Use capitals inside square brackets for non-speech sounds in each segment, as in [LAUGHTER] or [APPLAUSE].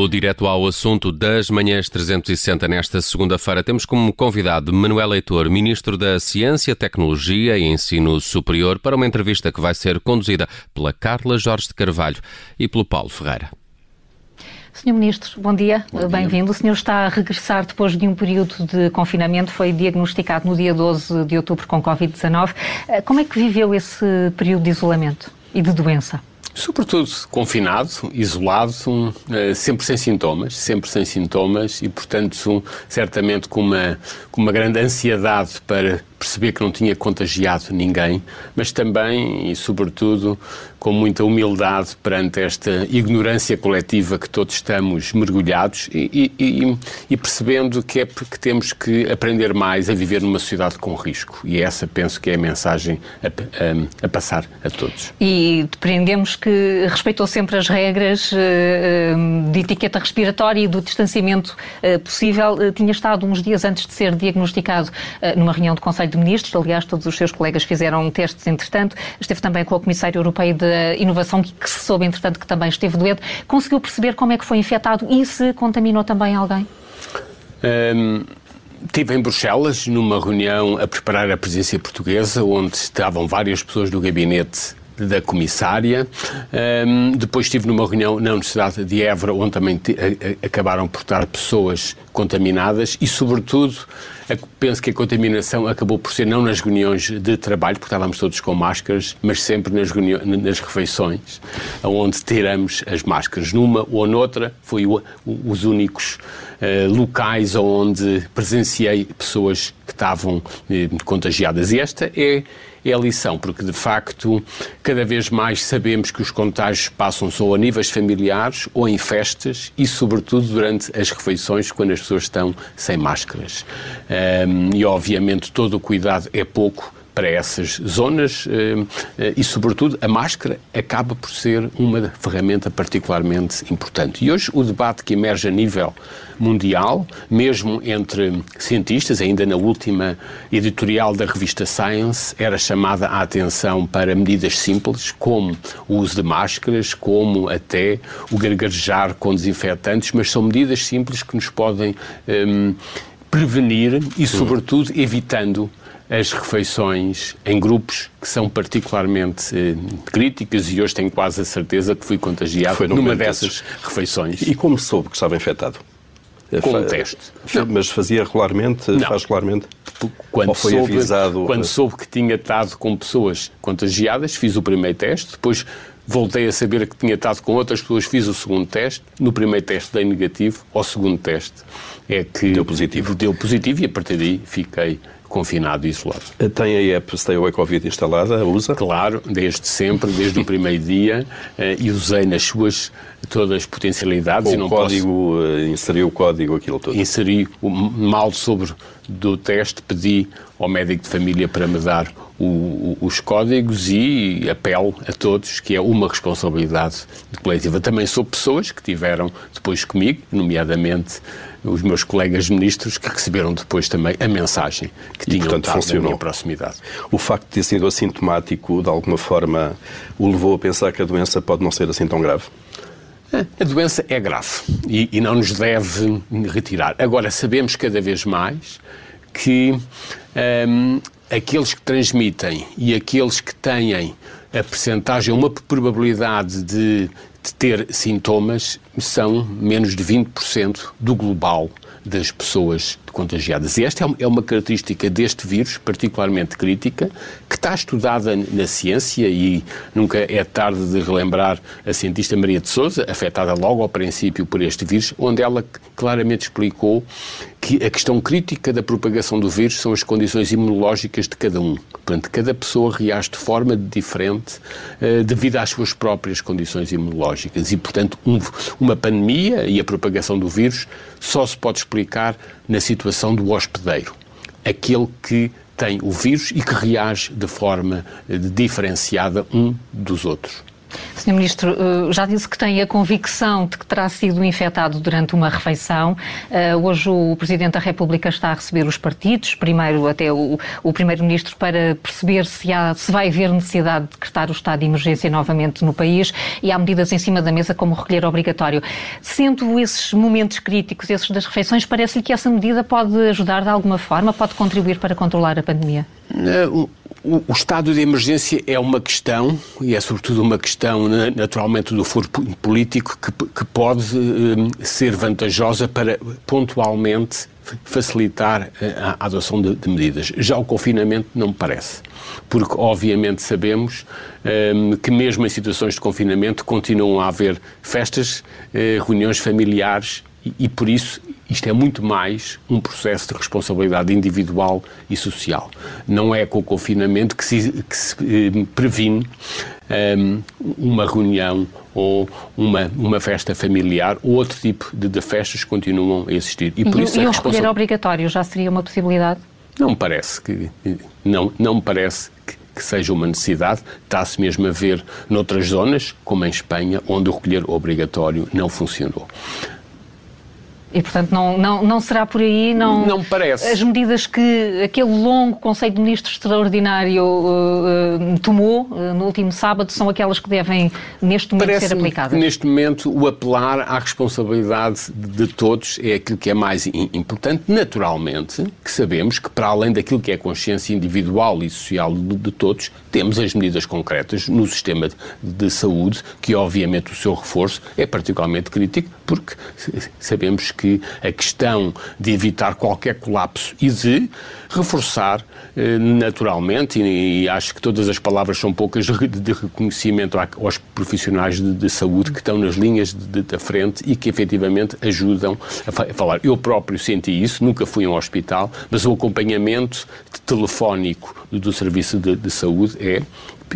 No direto ao assunto das manhãs 360 nesta segunda-feira temos como convidado Manuel Leitor, Ministro da Ciência, Tecnologia e Ensino Superior, para uma entrevista que vai ser conduzida pela Carla Jorge de Carvalho e pelo Paulo Ferreira. Senhor Ministro, bom dia, bem-vindo. O senhor está a regressar depois de um período de confinamento, foi diagnosticado no dia 12 de outubro com Covid-19. Como é que viveu esse período de isolamento e de doença? Sobretudo confinado, isolado, eh, sempre sem sintomas, sempre sem sintomas e, portanto, certamente com uma, com uma grande ansiedade para perceber que não tinha contagiado ninguém, mas também e, sobretudo, com muita humildade perante esta ignorância coletiva que todos estamos mergulhados e, e, e, percebendo que é porque temos que aprender mais a viver numa sociedade com risco. E essa penso que é a mensagem a, a, a passar a todos. E depreendemos que respeitou sempre as regras eh, eh, de etiqueta respiratória e do distanciamento eh, possível. Tinha estado uns dias antes de ser diagnosticado numa reunião do Conselho de Ministros, aliás, todos os seus colegas fizeram testes entretanto, esteve também com a Comissária Europeia de Inovação, que, se soube entretanto que também esteve doente. Conseguiu perceber como é que foi infectado e se contaminou também alguém? Um... Estive em Bruxelas, numa reunião a preparar a presidência portuguesa, onde estavam várias pessoas do gabinete da comissária. Um, depois estive numa reunião na Universidade de Évora, onde também acabaram por estar pessoas contaminadas e, sobretudo, penso que a contaminação acabou por ser não nas reuniões de trabalho, porque estávamos todos com máscaras, mas sempre nas, nas refeições, onde tiramos as máscaras. Numa ou noutra, foi o, os únicos uh, locais onde presenciei pessoas que estavam uh, contagiadas. E esta é é a lição, porque de facto cada vez mais sabemos que os contágios passam só a níveis familiares ou em festas e, sobretudo, durante as refeições, quando as pessoas estão sem máscaras. Um, e, obviamente, todo o cuidado é pouco para essas zonas e, sobretudo, a máscara acaba por ser uma ferramenta particularmente importante. E hoje o debate que emerge a nível mundial, mesmo entre cientistas, ainda na última editorial da revista Science, era chamada a atenção para medidas simples, como o uso de máscaras, como até o gargarejar com desinfetantes, mas são medidas simples que nos podem um, prevenir e, sobretudo, evitando as refeições em grupos que são particularmente eh, críticas e hoje tenho quase a certeza que fui contagiado Foi numa dessas refeições. E como soube que estava infectado? Com um teste. Mas fazia regularmente? Não. Faz regularmente? Quando, Ou foi soube, avisado... quando soube que tinha estado com pessoas contagiadas, fiz o primeiro teste, depois voltei a saber que tinha estado com outras pessoas, fiz o segundo teste, no primeiro teste dei negativo, ao segundo teste é que deu positivo. Deu positivo e a partir daí fiquei confinado e isolado. Tem a app Stay Away Covid instalada? Usa? Claro, desde sempre, desde o primeiro dia, eh, e usei nas suas todas as potencialidades. Com e não o código, posso... Eh, inseri o código, aquilo todo? Inseri o mal sobre do teste, pedi ao médico de família para me dar o, o, os códigos e apelo a todos que é uma responsabilidade coletiva. Também sou pessoas que tiveram depois comigo, nomeadamente os meus colegas ministros que receberam depois também a mensagem que e, tinham portanto, funcionou. na minha proximidade. O facto de ter sido assintomático, de alguma forma, o levou a pensar que a doença pode não ser assim tão grave? A doença é grave e, e não nos deve retirar. Agora, sabemos cada vez mais que um, aqueles que transmitem e aqueles que têm a percentagem, uma probabilidade de de ter sintomas são menos de 20% do global das pessoas contagiadas. E esta é, é uma característica deste vírus particularmente crítica, que está estudada na ciência e nunca é tarde de relembrar a cientista Maria de Souza, afetada logo ao princípio por este vírus, onde ela claramente explicou que a questão crítica da propagação do vírus são as condições imunológicas de cada um. Portanto, cada pessoa reage de forma diferente uh, devido às suas próprias condições imunológicas. E, portanto, um, uma pandemia e a propagação do vírus só se pode explicar na situação do hospedeiro. Aquele que tem o vírus e que reage de forma eh, diferenciada um dos outros. Sr. Ministro, eh, já disse que tem a convicção de que terá sido infectado durante uma refeição. Eh, hoje o Presidente da República está a receber os partidos, primeiro até o, Primeiro-Ministro, para perceber se, há, se vai haver necessidade de decretar o estado de emergência novamente no país e há medidas em cima da mesa como recolher obrigatório. Sendo esses momentos críticos, esses das refeições, parece-lhe que essa medida pode ajudar de alguma forma, pode contribuir para controlar a pandemia? O, o, estado de emergência é uma questão, e é sobretudo uma questão né, naturalmente do foro político, que, que pode uh, ser vantajosa para pontualmente facilitar eh, a, adoção de, de, medidas. Já o confinamento não me parece, porque obviamente sabemos um, que mesmo em situações de confinamento continuam a haver festas, uh, reuniões familiares e, e por isso isto é muito mais um processo de responsabilidade individual e social. Não é com o confinamento que se, que se eh, previne um, ehm, uma reunião ou uma, uma festa familiar ou outro tipo de, de festas continuam a existir. E, por e, isso e o recolher obrigatório já seria uma possibilidade? Não me parece que não, não me parece que, que seja uma necessidade. Está-se mesmo a ver noutras zonas, como em Espanha, onde o recolher obrigatório não funcionou. E, portanto, não, não, não será por aí, não... Não parece. As medidas que aquele longo Conselho de Ministros extraordinário uh, tomou uh, no último sábado são aquelas que devem, neste momento, parece ser aplicadas? neste momento, o apelar à responsabilidade de todos é aquilo que é mais importante. Naturalmente, que sabemos que, para além daquilo que é a consciência individual e social de, de todos, temos as medidas concretas no sistema de, de saúde, que, obviamente, o seu reforço é particularmente crítico, porque sabemos que a questão de evitar qualquer colapso e de reforçar eh, naturalmente, e, acho que todas as palavras são poucas, de reconhecimento aos profissionais de, de saúde que estão nas linhas da frente e que efetivamente ajudam a, falar. Eu próprio senti isso, nunca fui a um hospital, mas o acompanhamento telefónico do Serviço de, de Saúde é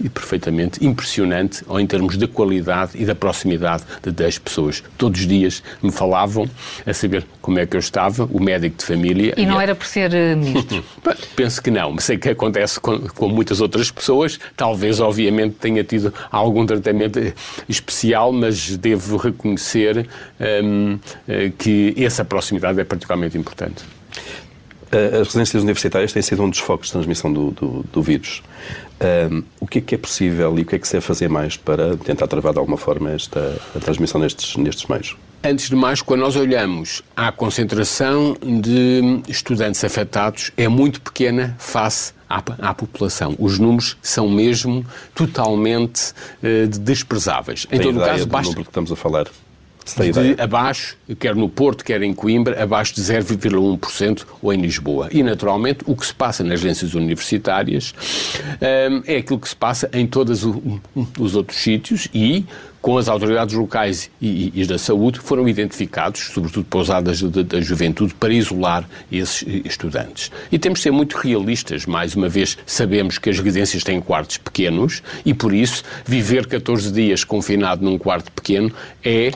perfeitamente impressionante em termos de qualidade e da proximidade de 10 pessoas. Todos os dias me falavam a saber como é que eu estava, o médico de família. E não era por ser eh, ministro? [LAUGHS] Penso que não. Sei que acontece com, com, muitas outras pessoas. Talvez, obviamente, tenha tido algum tratamento especial, mas devo reconhecer um, eh, que essa proximidade é particularmente importante. As residências universitárias têm sido um dos focos de transmissão do, do, do vírus. Um, o que é que é possível e o que é que se deve fazer mais para tentar travar de alguma forma esta a transmissão nestes, nestes meios? Antes de mais, quando nós olhamos à concentração de estudantes afetados, é muito pequena face à, à população. Os números são mesmo totalmente uh, desprezáveis. Tem em todo o caso, basta. número que estamos a falar de abaixo, quer no Porto, quer em Coimbra, abaixo de 0,1% ou em Lisboa. E, naturalmente, o que se passa nas agências universitárias um, é aquilo que se passa em todos os outros sítios e com as autoridades locais e, e, da saúde, foram identificados, sobretudo pousadas da juventude, para isolar esses estudantes. E temos de ser muito realistas, mais uma vez, sabemos que as residências têm quartos pequenos e, por isso, viver 14 dias confinado num quarto pequeno é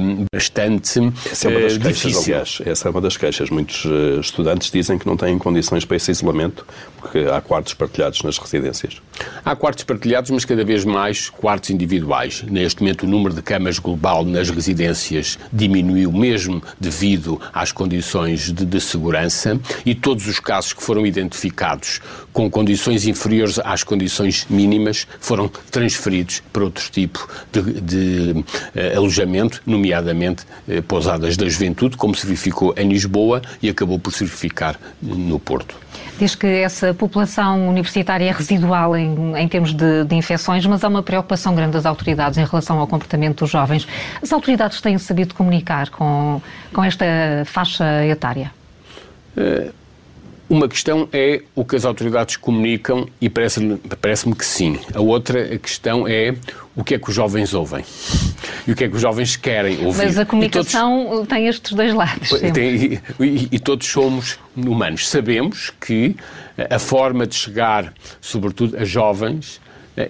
um, bastante essa é uma das uh, queixas, difícil. Aliás, essa é uma das queixas. Muitos uh, estudantes dizem que não têm condições para esse isolamento, porque há quartos partilhados nas residências. Há quartos partilhados, mas cada vez mais quartos individuais. Neste Neste o número de camas global nas residências diminuiu mesmo devido às condições de, de segurança e todos os casos que foram identificados com condições inferiores às condições mínimas foram transferidos para outro tipo de, de uh, alojamento, nomeadamente uh, pousadas da juventude, como se verificou em Lisboa e acabou por se verificar no Porto. Diz que essa população universitária é residual em, em termos de, de, infecções, mas há uma preocupação grande das autoridades em relação ao comportamento dos jovens. As autoridades têm sabido comunicar com, com esta faixa etária? Uh, uma questão é o que as autoridades comunicam e parece-me parece que sim. A outra questão é o que é que os jovens ouvem e o que é que os jovens querem ouvir. Mas a comunicação todos, tem estes dois lados. Tem, e, e, e todos somos humanos. Sabemos que a forma de chegar, sobretudo a jovens,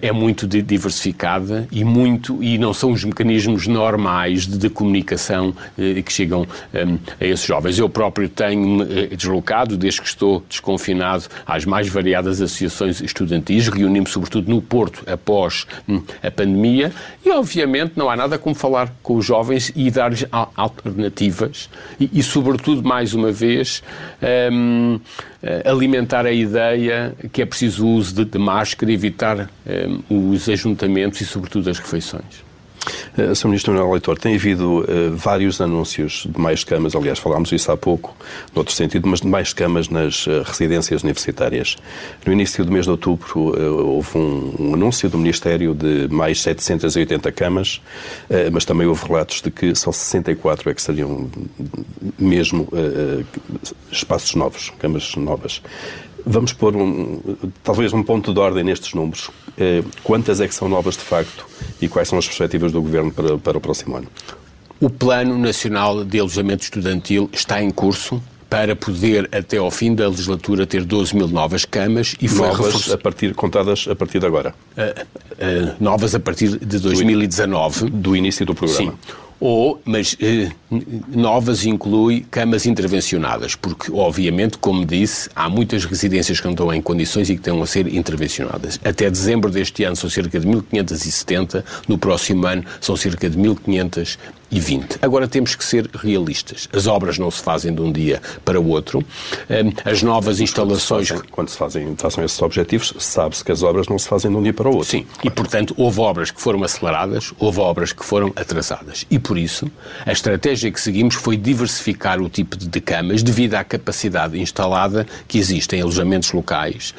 é muito diversificada e muito e não são os mecanismos normais de, de comunicação eh, que chegam um, a esses jovens. Eu próprio tenho eh, deslocado, desde que estou desconfinado, às mais variadas associações estudantis, reuni-me sobretudo no Porto após hum, a pandemia. E, obviamente, não há nada como falar com os jovens e dar-lhes alternativas. E, e, sobretudo, mais uma vez, um, eh, alimentar a ideia que é preciso o uso de, de máscara, evitar um, os ajuntamentos e, sobretudo, as refeições. Uh, Sr. Ministro Manuel Leitor, tem havido uh, vários anúncios de mais camas, aliás, falámos isso há pouco, no outro sentido, mas de mais camas nas uh, residências universitárias. No início do mês de outubro houve um, um, anúncio do Ministério de mais 780 camas, mas também houve relatos de que só 64 é que seriam mesmo espaços novos, camas novas. Vamos pôr um, talvez um ponto de ordem nestes números. Eh, quantas é que são novas de facto e quais são as perspectivas do Governo para, para o próximo ano? O Plano Nacional de Alojamento Estudantil está em curso para poder, até ao fim da legislatura, ter 12 mil novas camas e foi novas a partir, contadas a partir de agora? Uh, uh, novas a partir de 2019. Do início do programa. Sim ou, mas eh, novas inclui camas intervencionadas, porque, obviamente, como disse, há muitas residências que não estão em condições e que estão a ser intervencionadas. Até dezembro deste ano são cerca de 1.570, no próximo ano são cerca de 1.500 20. Agora temos que ser realistas. As obras não se fazem de um dia para o outro. Hum, as novas instalações. Quando se fazem, façam esses objetivos, sabe-se que as obras não se fazem de um dia para o outro. Sim, e portanto houve obras que foram aceleradas, houve obras que foram atrasadas. E por isso a estratégia que seguimos foi diversificar o tipo de camas devido à capacidade instalada que existe em alojamentos locais,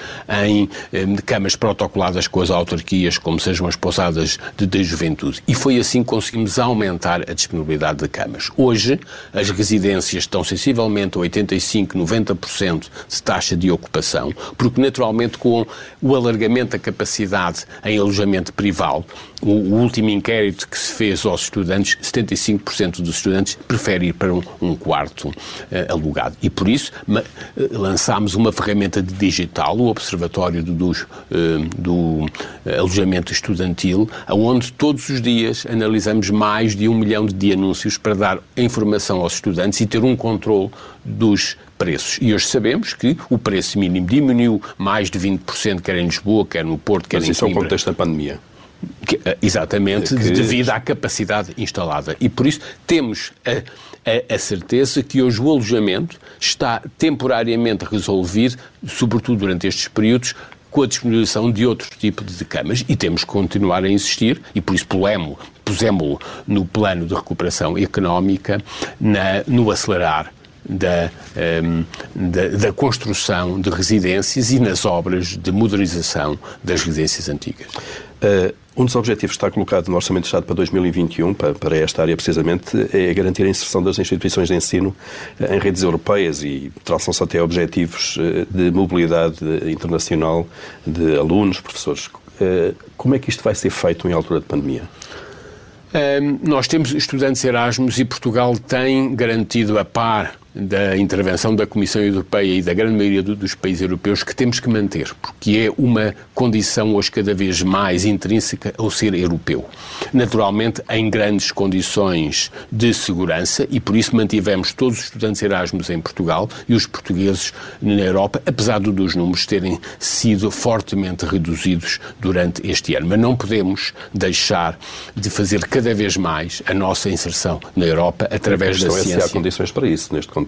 em, em hum, camas protocoladas com as autarquias, como sejam as pousadas de, de juventude. E foi assim que conseguimos aumentar a disponibilidade de camas. Hoje, as residências estão sensivelmente a 85, 90% de taxa de ocupação, porque naturalmente com o alargamento da capacidade em alojamento privado, o, último inquérito que se fez aos estudantes, 75% dos estudantes preferem ir para um, um quarto uh, alugado. E por isso ma, uh, lançámos uma ferramenta digital, o Observatório do, do, uh, do Alojamento Estudantil, onde todos os dias analisamos mais de um milhão de anúncios para dar informação aos estudantes e ter um controle dos preços. E hoje sabemos que o preço mínimo diminuiu mais de 20%, quer em Lisboa, quer no Porto, quer Mas em isso é o contexto da pandemia. Que, eh, exatamente, que... devido à capacidade instalada. E por isso temos a, a, a, certeza que hoje o alojamento está temporariamente resolvido, sobretudo durante estes períodos, com a disponibilização de outro tipo de camas e temos que continuar a insistir e por isso pusemos-lo no plano de recuperação económica na, no acelerar da, um, da, da, construção de residências e nas obras de modernização das residências antigas. Uh, um dos objetivos que está colocado no Orçamento de Estado para 2021, para, para esta área precisamente, é garantir a inserção das instituições de ensino eh, em redes europeias e traçam-se até objetivos eh, de mobilidade internacional de alunos, professores. Como é que isto vai ser feito em altura de pandemia? Um, nós temos estudantes Erasmus e Portugal tem garantido a par da intervenção da Comissão Europeia e da grande maioria do, dos países europeus que temos que manter, porque é uma condição hoje cada vez mais intrínseca ao ser europeu. Naturalmente, em grandes condições de segurança e por isso mantivemos todos os estudantes Erasmus em Portugal e os portugueses na Europa, apesar dos números terem sido fortemente reduzidos durante este ano. Mas não podemos deixar de fazer cada vez mais a nossa inserção na Europa através da ciência. É se há condições para isso neste contexto?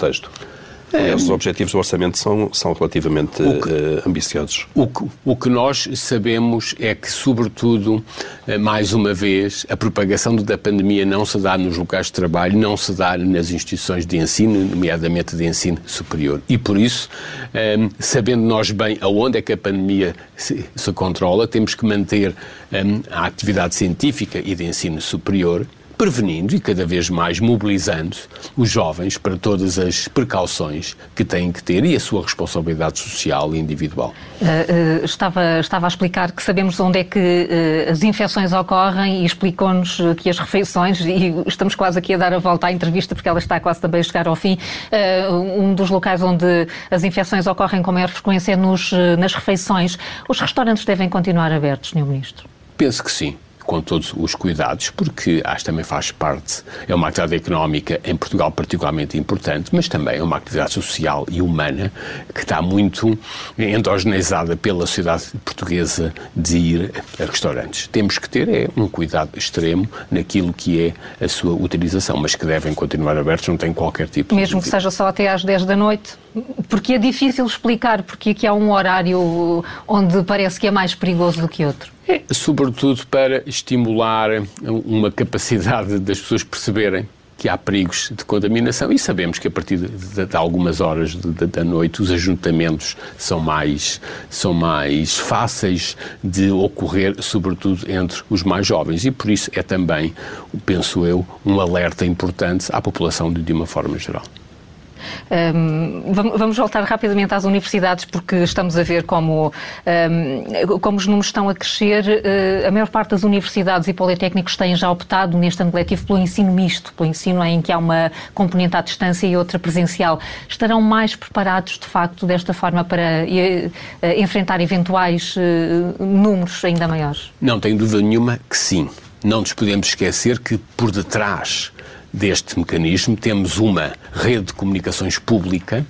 É, os objetivos do orçamento são, são relativamente que, uh, ambiciosos. O que, o que nós sabemos é que, sobretudo, uh, mais uma vez, a propagação da pandemia não se dá nos locais de trabalho, não se dá nas instituições de ensino, nomeadamente de ensino superior. E por isso, um, sabendo nós bem aonde é que a pandemia se, se controla, temos que manter um, a atividade científica e de ensino superior prevenindo e cada vez mais mobilizando os jovens para todas as precauções que têm que ter e a sua responsabilidade social e individual. Uh, uh, estava, estava a explicar que sabemos onde é que uh, as infecções ocorrem e explicou-nos que as refeições, e estamos quase aqui a dar a volta à entrevista porque ela está quase também a chegar ao fim, um dos locais onde as infecções ocorrem com maior frequência é nos, nas refeições. Os restaurantes devem continuar abertos, Sr. Ministro? Penso que sim com todos os cuidados, porque acho que também faz parte, é uma atividade económica em Portugal particularmente importante, mas também é uma atividade social e humana que está muito endogeneizada pela sociedade portuguesa de ir a restaurantes. Temos que ter é, um cuidado extremo naquilo que é a sua utilização, mas que devem continuar abertos, não tem qualquer tipo Mesmo de... que seja só até às 10 da noite? Porque é difícil explicar porque é que há um horário onde parece que é mais perigoso do que outro. É, sobretudo para estimular uma capacidade das pessoas perceberem que há perigos de contaminação e sabemos que a partir de, de algumas horas de, da noite os ajuntamentos são mais, são mais fáceis de ocorrer, sobretudo entre os mais jovens. E por isso é também, penso eu, um alerta importante à população de, de uma forma geral. Um, vamos voltar rapidamente às universidades, porque estamos a ver como, um, como os números estão a crescer. Uh, a maior parte das universidades e politécnicos têm já optado neste ano letivo pelo ensino misto, pelo ensino em que há uma componente à distância e outra presencial. Estarão mais preparados, de facto, desta forma para uh, enfrentar eventuais uh, números ainda maiores? Não tenho dúvida nenhuma que sim. Não nos podemos esquecer que por detrás deste mecanismo, temos uma rede de comunicações pública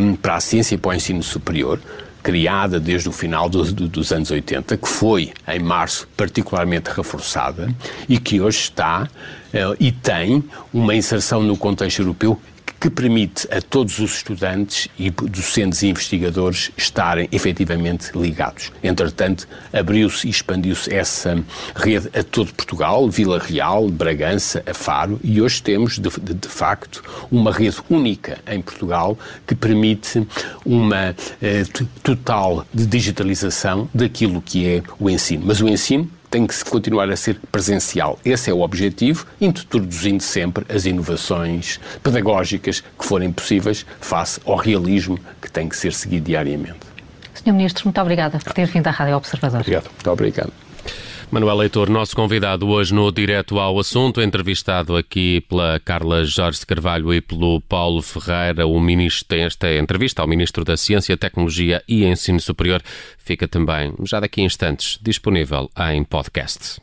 um, para a ciência e para o ensino superior, criada desde o final do, do, dos anos 80, que foi, em março, particularmente reforçada e que hoje está uh, e tem uma inserção no contexto europeu que permite a todos os estudantes e docentes e investigadores estarem efetivamente ligados. Entretanto, abriu-se e expandiu-se essa rede a todo Portugal, Vila Real, Bragança, a Faro, e hoje temos, de, de, de facto, uma rede única em Portugal que permite uma eh, total digitalização daquilo que é o ensino. Mas o ensino tem que continuar a ser presencial. Esse é o objetivo, introduzindo sempre as inovações pedagógicas que forem possíveis face ao realismo que tem que ser seguido diariamente. Sr. Ministro, muito obrigada por ter vindo à Rádio Observador. Obrigado. Muito obrigado. Manuel Leitor, nosso convidado hoje no Direto ao Assunto, entrevistado aqui pela Carla Jorge Carvalho e pelo Paulo Ferreira, o ministro tem esta entrevista ao Ministro da Ciência, Tecnologia e Ensino Superior. Fica também, já daqui a instantes, disponível em podcast.